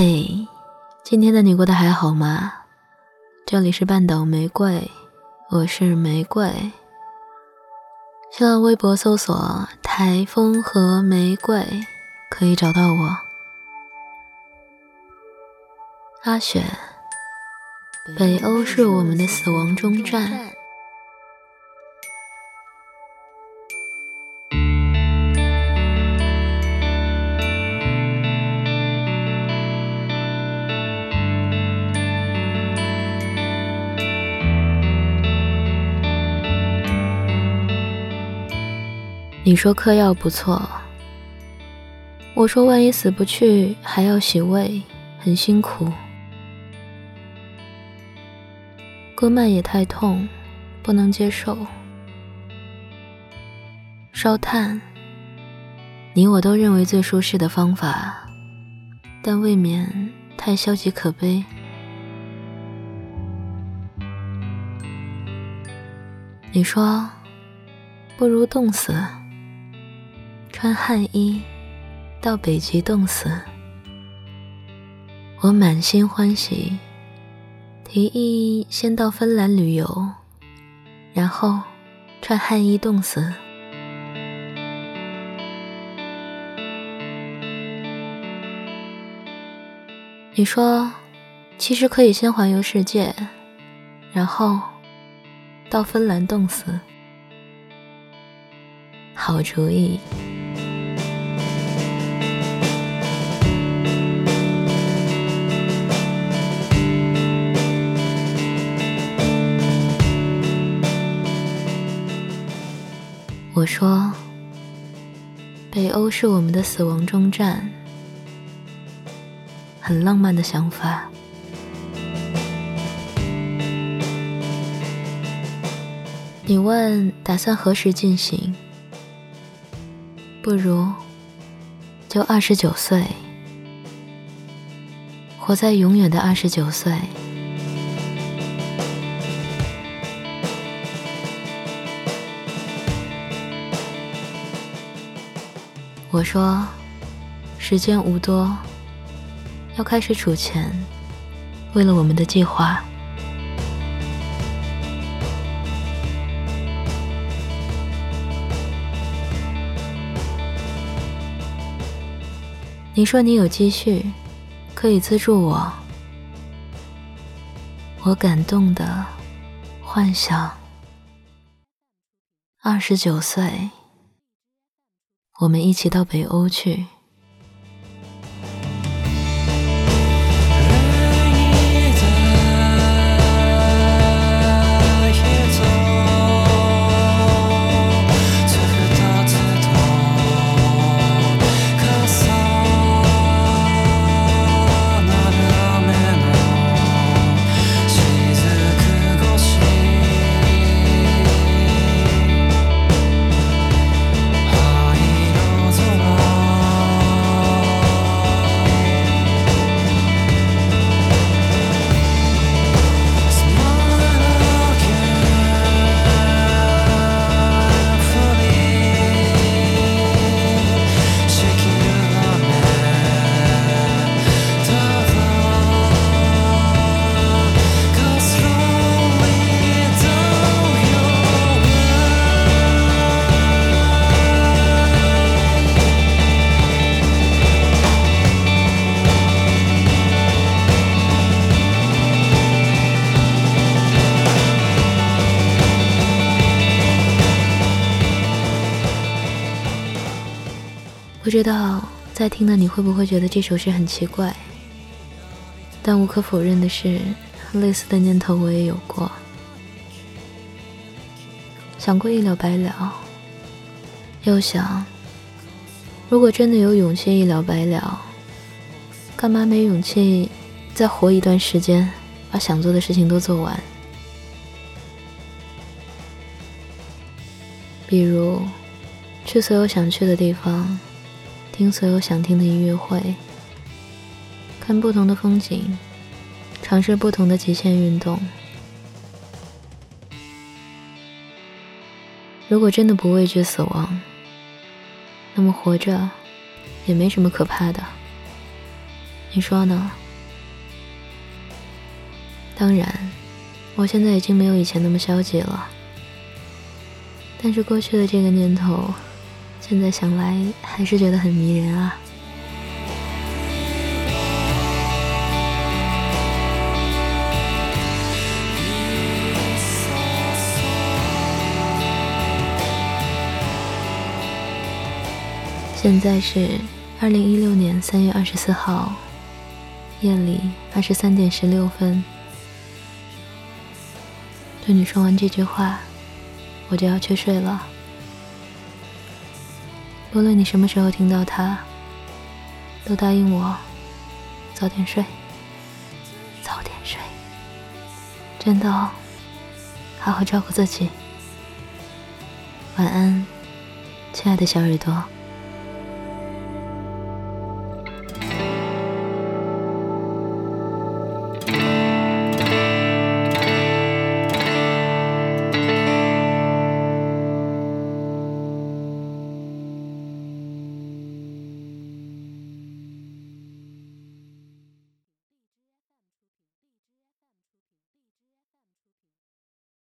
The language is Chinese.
嘿，今天的你过得还好吗？这里是半岛玫瑰，我是玫瑰。新浪微博搜索“台风和玫瑰”可以找到我。阿雪，北欧是我们的死亡终站。你说嗑药不错，我说万一死不去还要洗胃，很辛苦。割脉也太痛，不能接受。烧炭，你我都认为最舒适的方法，但未免太消极可悲。你说，不如冻死。穿汗衣到北极冻死，我满心欢喜，提议先到芬兰旅游，然后穿汗衣冻死。你说，其实可以先环游世界，然后到芬兰冻死，好主意。说：“北欧是我们的死亡终站，很浪漫的想法。”你问打算何时进行？不如就二十九岁，活在永远的二十九岁。我说：“时间无多，要开始储钱，为了我们的计划。”你说你有积蓄，可以资助我。我感动的幻想，二十九岁。我们一起到北欧去。不知道在听的你会不会觉得这首诗很奇怪？但无可否认的是，类似的念头我也有过，想过一了百了，又想，如果真的有勇气一了百了，干嘛没勇气再活一段时间，把想做的事情都做完？比如，去所有想去的地方。听所有想听的音乐会，看不同的风景，尝试不同的极限运动。如果真的不畏惧死亡，那么活着也没什么可怕的。你说呢？当然，我现在已经没有以前那么消极了。但是过去的这个念头，现在想来还是觉得很迷人啊。现在是二零一六年三月二十四号夜里二十三点十六分。对你说完这句话，我就要去睡了。不论你什么时候听到它，都答应我早点睡，早点睡。真的，好好照顾自己。晚安，亲爱的小耳朵。